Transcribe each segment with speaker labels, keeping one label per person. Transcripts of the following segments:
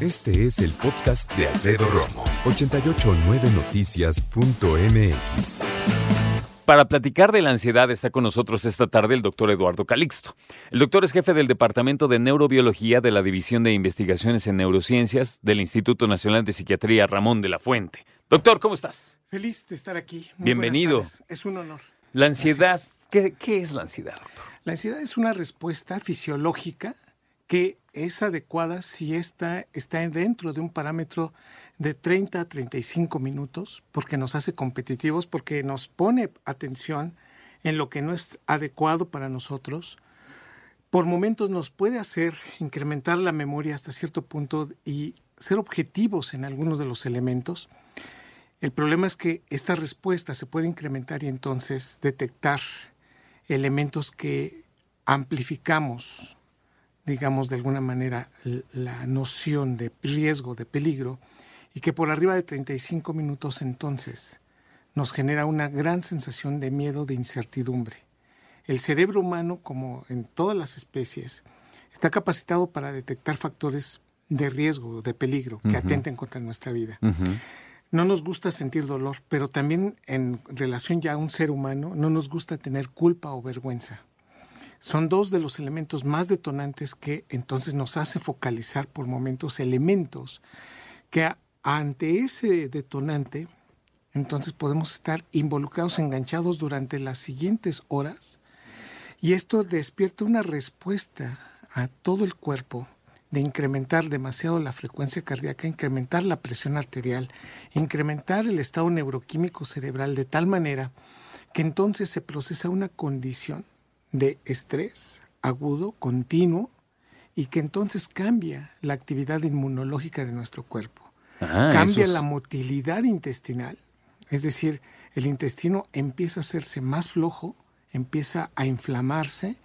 Speaker 1: Este es el podcast de Alfredo Romo. 889noticias.mx
Speaker 2: Para platicar de la ansiedad está con nosotros esta tarde el doctor Eduardo Calixto. El doctor es jefe del Departamento de Neurobiología de la División de Investigaciones en Neurociencias del Instituto Nacional de Psiquiatría Ramón de la Fuente. Doctor, ¿cómo estás?
Speaker 3: Feliz de estar aquí. Muy
Speaker 2: Bienvenido.
Speaker 3: Es un honor.
Speaker 2: La ansiedad. ¿qué, qué es la ansiedad, doctor?
Speaker 3: La ansiedad es una respuesta fisiológica que es adecuada si esta está dentro de un parámetro de 30 a 35 minutos, porque nos hace competitivos, porque nos pone atención en lo que no es adecuado para nosotros. Por momentos nos puede hacer incrementar la memoria hasta cierto punto y ser objetivos en algunos de los elementos. El problema es que esta respuesta se puede incrementar y entonces detectar elementos que amplificamos, digamos de alguna manera, la noción de riesgo, de peligro, y que por arriba de 35 minutos entonces nos genera una gran sensación de miedo, de incertidumbre. El cerebro humano, como en todas las especies, está capacitado para detectar factores de riesgo, de peligro, que atenten contra nuestra vida. No nos gusta sentir dolor, pero también en relación ya a un ser humano, no nos gusta tener culpa o vergüenza. Son dos de los elementos más detonantes que entonces nos hace focalizar por momentos elementos que ante ese detonante, entonces podemos estar involucrados, enganchados durante las siguientes horas y esto despierta una respuesta a todo el cuerpo de incrementar demasiado la frecuencia cardíaca, incrementar la presión arterial, incrementar el estado neuroquímico cerebral de tal manera que entonces se procesa una condición de estrés agudo, continuo, y que entonces cambia la actividad inmunológica de nuestro cuerpo.
Speaker 2: Ah,
Speaker 3: cambia
Speaker 2: es-
Speaker 3: la motilidad intestinal, es decir, el intestino empieza a hacerse más flojo, empieza a inflamarse,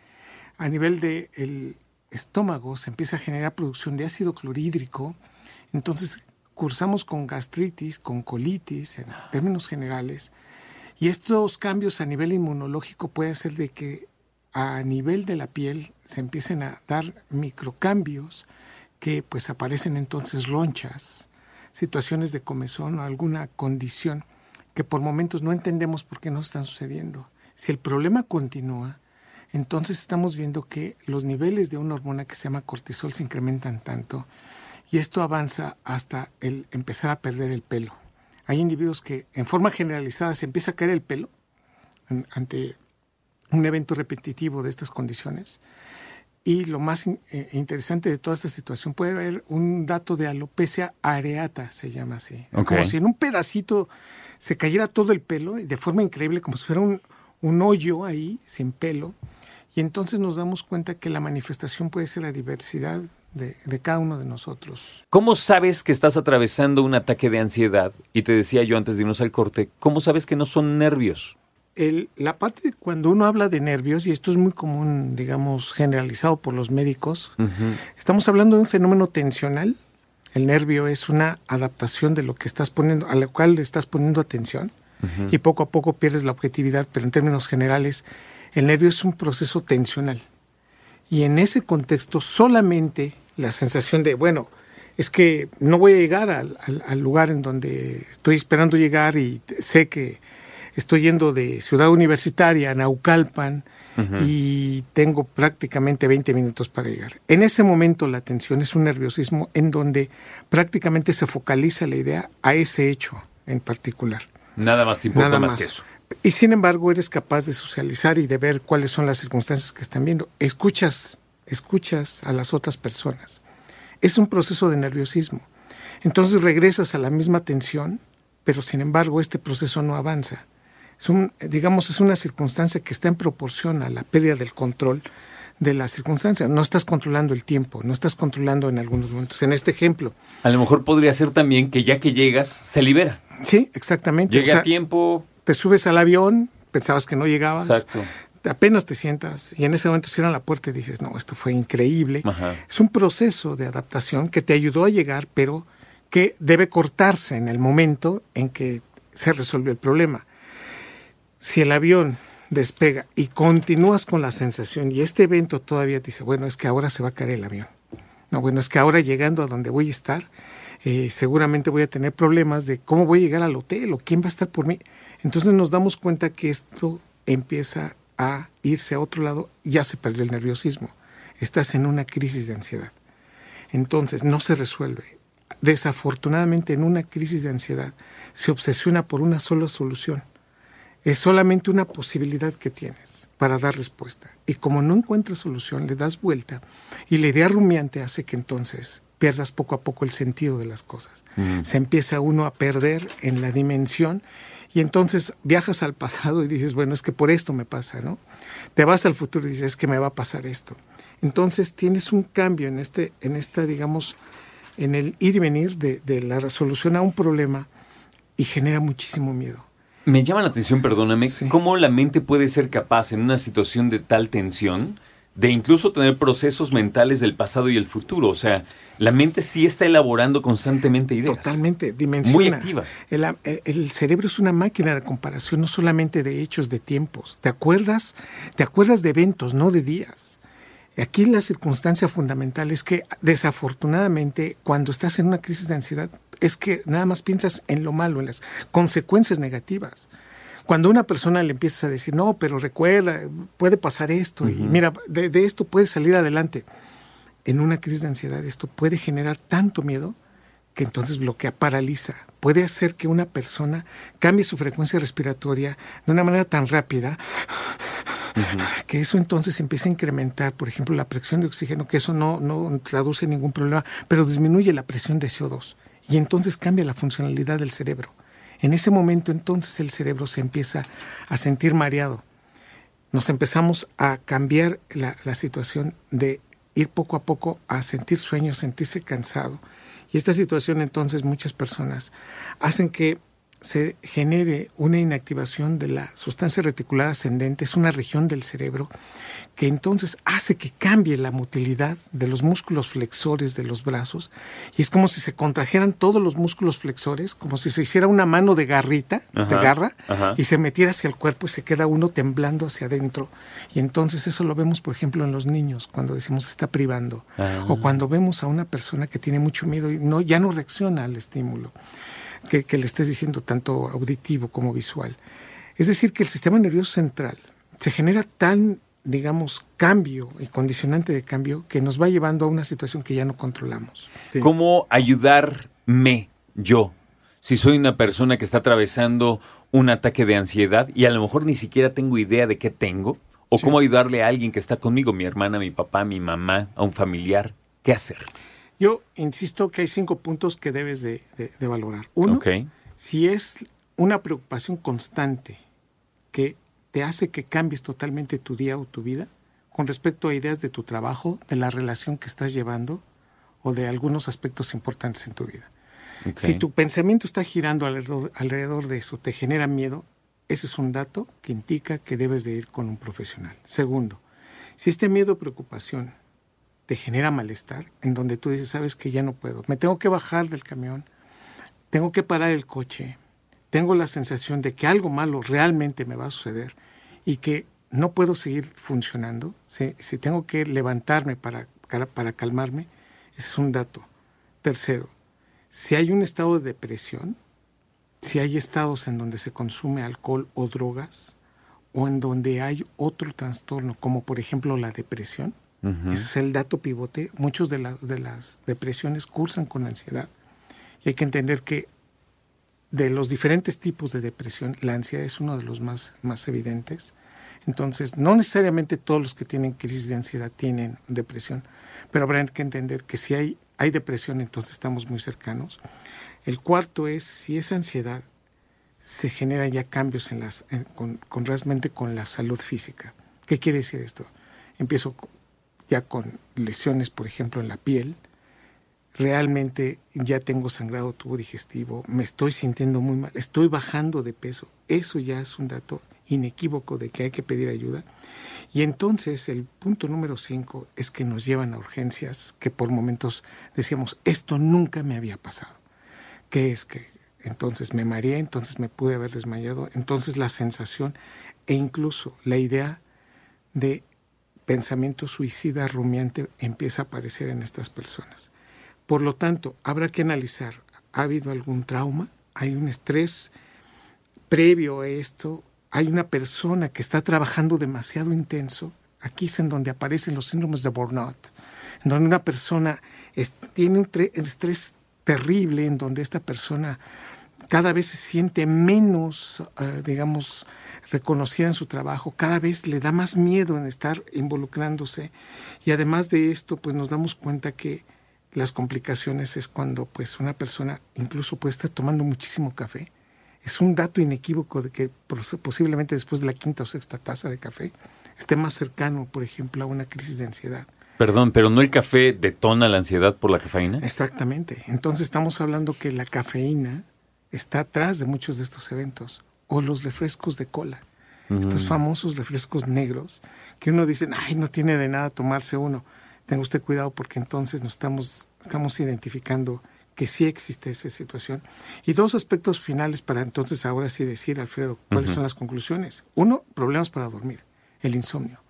Speaker 3: a nivel del estómago se empieza a generar producción de ácido clorhídrico, entonces cursamos con gastritis, con colitis, en términos generales, y estos cambios a nivel inmunológico pueden ser de que a nivel de la piel se empiecen a dar microcambios que pues aparecen entonces ronchas, situaciones de comezón o alguna condición que por momentos no entendemos por qué no están sucediendo. Si el problema continúa, entonces estamos viendo que los niveles de una hormona que se llama cortisol se incrementan tanto y esto avanza hasta el empezar a perder el pelo. Hay individuos que en forma generalizada se empieza a caer el pelo ante un evento repetitivo de estas condiciones. Y lo más in- eh, interesante de toda esta situación puede haber un dato de alopecia areata, se llama así. Es como si en un pedacito se cayera todo el pelo y de forma increíble, como si fuera un, un hoyo ahí, sin pelo. Y entonces nos damos cuenta que la manifestación puede ser la diversidad de, de cada uno de nosotros.
Speaker 2: ¿Cómo sabes que estás atravesando un ataque de ansiedad? Y te decía yo antes de irnos al corte, ¿cómo sabes que no son nervios?
Speaker 3: El- la parte de cuando uno habla de nervios, y esto es muy común, digamos, generalizado por los médicos, estamos hablando de un fenómeno tensional. El nervio es una adaptación de lo que estás poniendo, a lo cual le estás poniendo atención, y poco a poco pierdes la objetividad, pero en términos generales, el nervio es un proceso tensional. Y en ese contexto solamente la sensación de, bueno, es que no voy a llegar al, al- al lugar en donde estoy esperando llegar y sé que estoy yendo de Ciudad Universitaria a Naucalpan y tengo prácticamente 20 minutos para llegar. En ese momento la atención es un nerviosismo en donde prácticamente se focaliza la idea a ese hecho en particular.
Speaker 2: Nada más te importa
Speaker 3: Nada
Speaker 2: más,
Speaker 3: más.
Speaker 2: que eso.
Speaker 3: Y sin embargo, eres capaz de socializar y de ver cuáles son las circunstancias que están viendo. Escuchas, escuchas a las otras personas. Es un proceso de nerviosismo. Entonces regresas a la misma tensión, pero sin embargo este proceso no avanza. Es un, digamos, es una circunstancia que está en proporción a la pérdida del control de las circunstancias. No estás controlando el tiempo, no estás controlando en algunos momentos. En este ejemplo.
Speaker 2: A lo mejor podría ser también que ya que llegas, se libera.
Speaker 3: Sí, exactamente.
Speaker 2: Llega a tiempo.
Speaker 3: Te subes al avión, pensabas que no llegabas.
Speaker 2: Exacto.
Speaker 3: Apenas te sientas y en ese momento cierran la puerta y dices, no, esto fue increíble.
Speaker 2: Ajá.
Speaker 3: Es un proceso de adaptación que te ayudó a llegar, pero que debe cortarse en el momento en que se resuelve el problema. Si el avión despega y continúas con la sensación y este evento todavía te dice, bueno, es que ahora se va a caer el avión. No, bueno, es que ahora llegando a donde voy a estar, eh, seguramente voy a tener problemas de cómo voy a llegar al hotel o quién va a estar por mí. Entonces nos damos cuenta que esto empieza a irse a otro lado, ya se perdió el nerviosismo. Estás en una crisis de ansiedad. Entonces no se resuelve. Desafortunadamente en una crisis de ansiedad se obsesiona por una sola solución. Es solamente una posibilidad que tienes para dar respuesta. Y como no encuentras solución, le das vuelta y la idea rumiante hace que entonces pierdas poco a poco el sentido de las cosas. Se empieza uno a perder en la dimensión y entonces viajas al pasado y dices, bueno, es que por esto me pasa, ¿no? Te vas al futuro y dices, es que me va a pasar esto. Entonces tienes un cambio en este, en esta, digamos, en el ir y venir de, de la resolución a un problema y genera muchísimo miedo.
Speaker 2: Me llama la atención, perdóname,
Speaker 3: Sí.
Speaker 2: cómo la mente puede ser capaz en una situación de tal tensión de incluso tener procesos mentales del pasado y el futuro. O sea, la mente sí está elaborando constantemente ideas.
Speaker 3: Totalmente, dimensiona.
Speaker 2: Muy activa.
Speaker 3: El, el cerebro es una máquina de comparación, no solamente de hechos, de tiempos. ¿Te acuerdas? Te acuerdas de eventos, no de días. Aquí la circunstancia fundamental es que desafortunadamente cuando estás en una crisis de ansiedad es que nada más piensas en lo malo, en las consecuencias negativas. Cuando a una persona le empiezas a decir, no, pero recuerda, puede pasar esto y mira, de, de esto puedes salir adelante. En una crisis de ansiedad esto puede generar tanto miedo que entonces bloquea, paraliza. Puede hacer que una persona cambie su frecuencia respiratoria de una manera tan rápida que eso entonces empieza a incrementar, por ejemplo, la presión de oxígeno, que eso no, no traduce ningún problema, pero disminuye la presión de CO2 y entonces cambia la funcionalidad del cerebro. En ese momento entonces el cerebro se empieza a sentir mareado. Nos empezamos a cambiar la, situación de ir poco a poco a sentir sueño, sentirse cansado. Y esta situación entonces muchas personas hacen que se genere una inactivación de la sustancia reticular ascendente, es una región del cerebro que entonces hace que cambie la motilidad de los músculos flexores de los brazos y es como si se contrajeran todos los músculos flexores, como si se hiciera una mano de garrita, de garra,
Speaker 2: ajá.
Speaker 3: y se metiera hacia el cuerpo y se queda uno temblando hacia adentro. Y entonces eso lo vemos, por ejemplo, en los niños, cuando decimos está privando,
Speaker 2: Ah.
Speaker 3: o cuando vemos a una persona que tiene mucho miedo y no, ya no reacciona al estímulo que, que le estés diciendo, tanto auditivo como visual. Es decir, que el sistema nervioso central se genera tan, digamos, cambio y condicionante de cambio que nos va llevando a una situación que ya no controlamos.
Speaker 2: ¿Cómo ayudarme yo? Si soy una persona que está atravesando un ataque de ansiedad y a lo mejor ni siquiera tengo idea de qué tengo, o
Speaker 3: Sí.
Speaker 2: cómo ayudarle a alguien que está conmigo, mi hermana, mi papá, mi mamá, a un familiar, ¿qué hacer?
Speaker 3: Yo insisto que hay cinco puntos que debes de, de- de valorar. Uno, si es una preocupación constante que te hace que cambies totalmente tu día o tu vida con respecto a ideas de tu trabajo, de la relación que estás llevando o de algunos aspectos importantes en tu vida. Si tu pensamiento está girando alrededor, alrededor de eso, te genera miedo, ese es un dato que indica que debes de ir con un profesional. Segundo, si este miedo o preocupación te genera malestar, en donde tú dices, sabes que ya no puedo, me tengo que bajar del camión, tengo que parar el coche, tengo la sensación de que algo malo realmente me va a suceder y que no puedo seguir funcionando, si, tengo que levantarme para, para, para calmarme, ese es un dato. Tercero, si hay un estado de depresión, si hay estados en donde se consume alcohol o drogas, o en donde hay otro trastorno, como por ejemplo la depresión, Ese es el dato pivote. Muchos de las, de las depresiones cursan con ansiedad. Y hay que entender que de los diferentes tipos de depresión, la ansiedad es uno de los más, más evidentes. Entonces, no necesariamente todos los que tienen crisis de ansiedad tienen depresión, pero habrá que entender que si hay, hay depresión, entonces estamos muy cercanos. El cuarto es si esa ansiedad se genera ya cambios en las, con, con con la salud física. ¿Qué quiere decir esto? Empiezo ya con lesiones, por ejemplo, en la piel, realmente ya tengo sangrado tubo digestivo, me estoy sintiendo muy mal, estoy bajando de peso. Eso ya es un dato inequívoco de que hay que pedir ayuda. Y entonces el punto número cinco es que nos llevan a urgencias que por momentos decíamos, esto nunca me había pasado. ¿Qué es que entonces me mareé, entonces me pude haber desmayado, entonces la sensación e incluso la idea de pensamiento suicida rumiante empieza a aparecer en estas personas. Por lo tanto, habrá que analizar, ¿ha habido algún trauma? ¿Hay un estrés previo a esto? ¿Hay una persona que está trabajando demasiado intenso? Aquí es en donde aparecen los síndromes de burnout, en donde una persona tiene un estrés terrible, en donde esta persona cada vez se siente menos, eh, digamos, reconocida en su trabajo, cada vez le da más miedo en estar involucrándose y además de esto, pues nos damos cuenta que las complicaciones es cuando pues una persona incluso puede estar tomando muchísimo café. Es un dato inequívoco de que posiblemente después de la quinta o sexta taza de café esté más cercano, por ejemplo, a una crisis de ansiedad.
Speaker 2: Perdón, pero ¿no el café detona la ansiedad por la cafeína?
Speaker 3: Exactamente. Entonces estamos hablando que la cafeína está atrás de muchos de estos eventos o los refrescos de cola. Estos famosos refrescos negros que uno dice, ay, no tiene de nada tomarse uno. Tenga usted cuidado porque entonces nos estamos, estamos identificando que sí existe esa situación. Y dos aspectos finales para entonces ahora sí decir, Alfredo, cuáles son las conclusiones. Uno, problemas para dormir, el insomnio.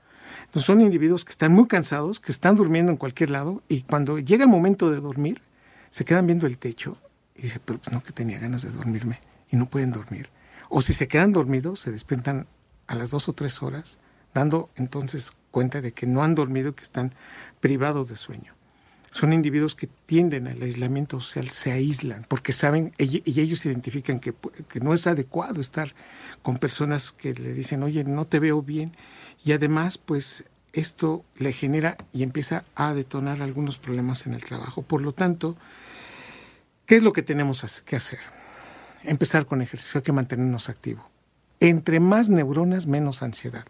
Speaker 3: Entonces son individuos que están muy cansados, que están durmiendo en cualquier lado y cuando llega el momento de dormir, se quedan viendo el techo y dicen, pero pues no que tenía ganas de dormirme y no pueden dormir. O si se quedan dormidos, se despiertan a las dos o tres horas, dando entonces cuenta de que no han dormido, que están privados de sueño. Son individuos que tienden al aislamiento social, se aíslan, porque saben, y ellos identifican que, que no es adecuado estar con personas que le dicen, oye, no te veo bien, y además, pues esto le genera y empieza a detonar algunos problemas en el trabajo. Por lo tanto, ¿qué es lo que tenemos que hacer? Empezar con ejercicio, hay que mantenernos activos. Entre más neuronas, menos ansiedad.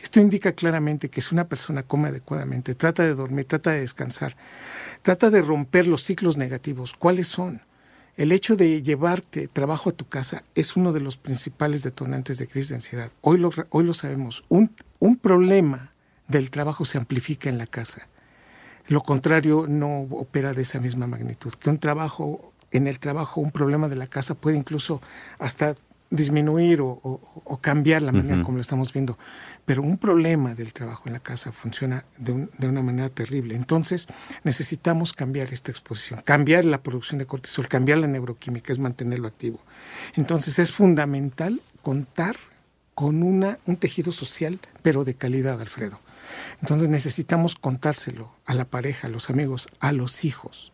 Speaker 3: Esto indica claramente que si una persona come adecuadamente, trata de dormir, trata de descansar, trata de romper los ciclos negativos. ¿Cuáles son? El hecho de llevarte trabajo a tu casa es uno de los principales detonantes de crisis de ansiedad. Hoy lo, hoy lo sabemos. Un, un problema del trabajo se amplifica en la casa. Lo contrario no opera de esa misma magnitud. Que un trabajo, en el trabajo, un problema de la casa puede incluso hasta disminuir o, cambiar la manera como lo estamos viendo. Pero un problema del trabajo en la casa funciona de, de, una manera terrible. Entonces necesitamos cambiar esta exposición, cambiar la producción de cortisol, cambiar la neuroquímica, es mantenerlo activo. Entonces es fundamental contar con una, un tejido social, pero de calidad, Alfredo. Entonces necesitamos contárselo a la pareja, a los amigos, a los hijos,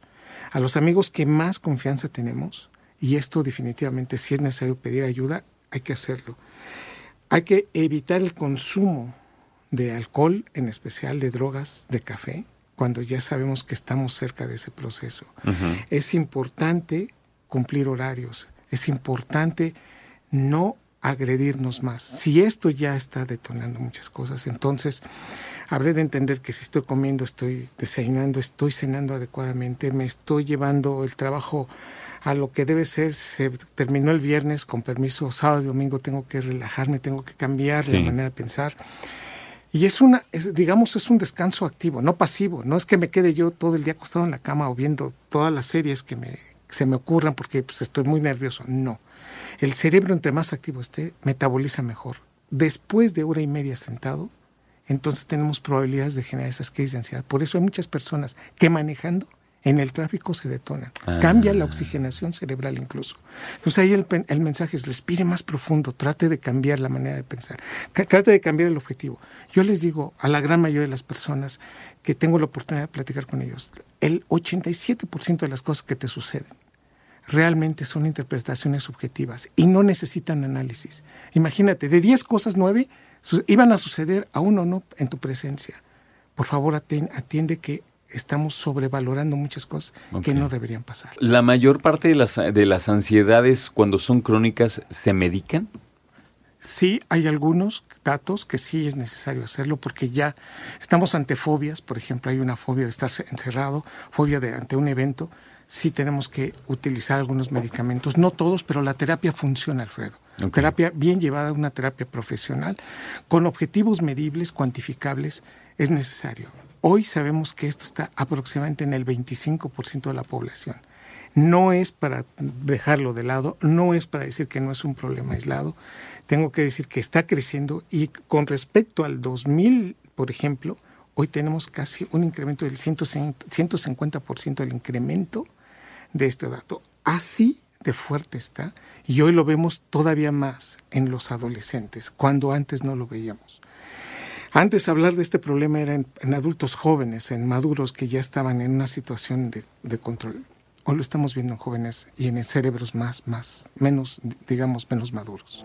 Speaker 3: a los amigos que más confianza tenemos y esto definitivamente, si es necesario pedir ayuda, hay que hacerlo. Hay que evitar el consumo de alcohol, en especial de drogas, de café, cuando ya sabemos que estamos cerca de ese proceso. Es importante cumplir horarios, es importante no agredirnos más. Si esto ya está detonando muchas cosas, entonces habré de entender que si estoy comiendo, estoy desayunando, estoy cenando adecuadamente, me estoy llevando el trabajo a lo que debe ser. Se terminó el viernes, con permiso, sábado y domingo tengo que relajarme, tengo que cambiar la manera de pensar. Y es una, digamos, es un descanso activo, no pasivo. No es que me quede yo todo el día acostado en la cama o viendo todas las series que me, se me ocurran porque pues, estoy muy nervioso. No. El cerebro, entre más activo esté, metaboliza mejor. Después de hora y media sentado, entonces tenemos probabilidades de generar esas crisis de ansiedad. Por eso hay muchas personas que manejando en el tráfico se detonan. Ah. Cambia la oxigenación cerebral incluso. Entonces ahí el, mensaje es respire más profundo, trate de cambiar la manera de pensar, trate de cambiar el objetivo. Yo les digo a la gran mayoría de las personas que tengo la oportunidad de platicar con ellos, el 87% de las cosas que te suceden realmente son interpretaciones subjetivas y no necesitan análisis. Imagínate, de 10 cosas, 9 iban a suceder a uno no en tu presencia. Por favor, atiende que estamos sobrevalorando muchas cosas que no deberían pasar.
Speaker 2: ¿La mayor parte de las, de las ansiedades cuando son crónicas se medican?
Speaker 3: Sí, hay algunos datos que sí es necesario hacerlo porque ya estamos ante fobias, por ejemplo, hay una fobia de estar encerrado, fobia de ante un evento, sí tenemos que utilizar algunos medicamentos, no todos, pero la terapia funciona, Alfredo. Terapia bien llevada, una terapia profesional, con objetivos medibles, cuantificables, es necesario. Hoy sabemos que esto está aproximadamente en el 25% de la población. No es para dejarlo de lado, no es para decir que no es un problema aislado. Tengo que decir que está creciendo y con respecto al 2000, por ejemplo, hoy tenemos casi un incremento del 150% del incremento de este dato. Así de fuerte está y hoy lo vemos todavía más en los adolescentes, cuando antes no lo veíamos. Antes hablar de este problema era en, adultos jóvenes, en maduros que ya estaban en una situación de, de, control. Hoy lo estamos viendo en jóvenes y en cerebros más, más, menos, digamos, menos maduros.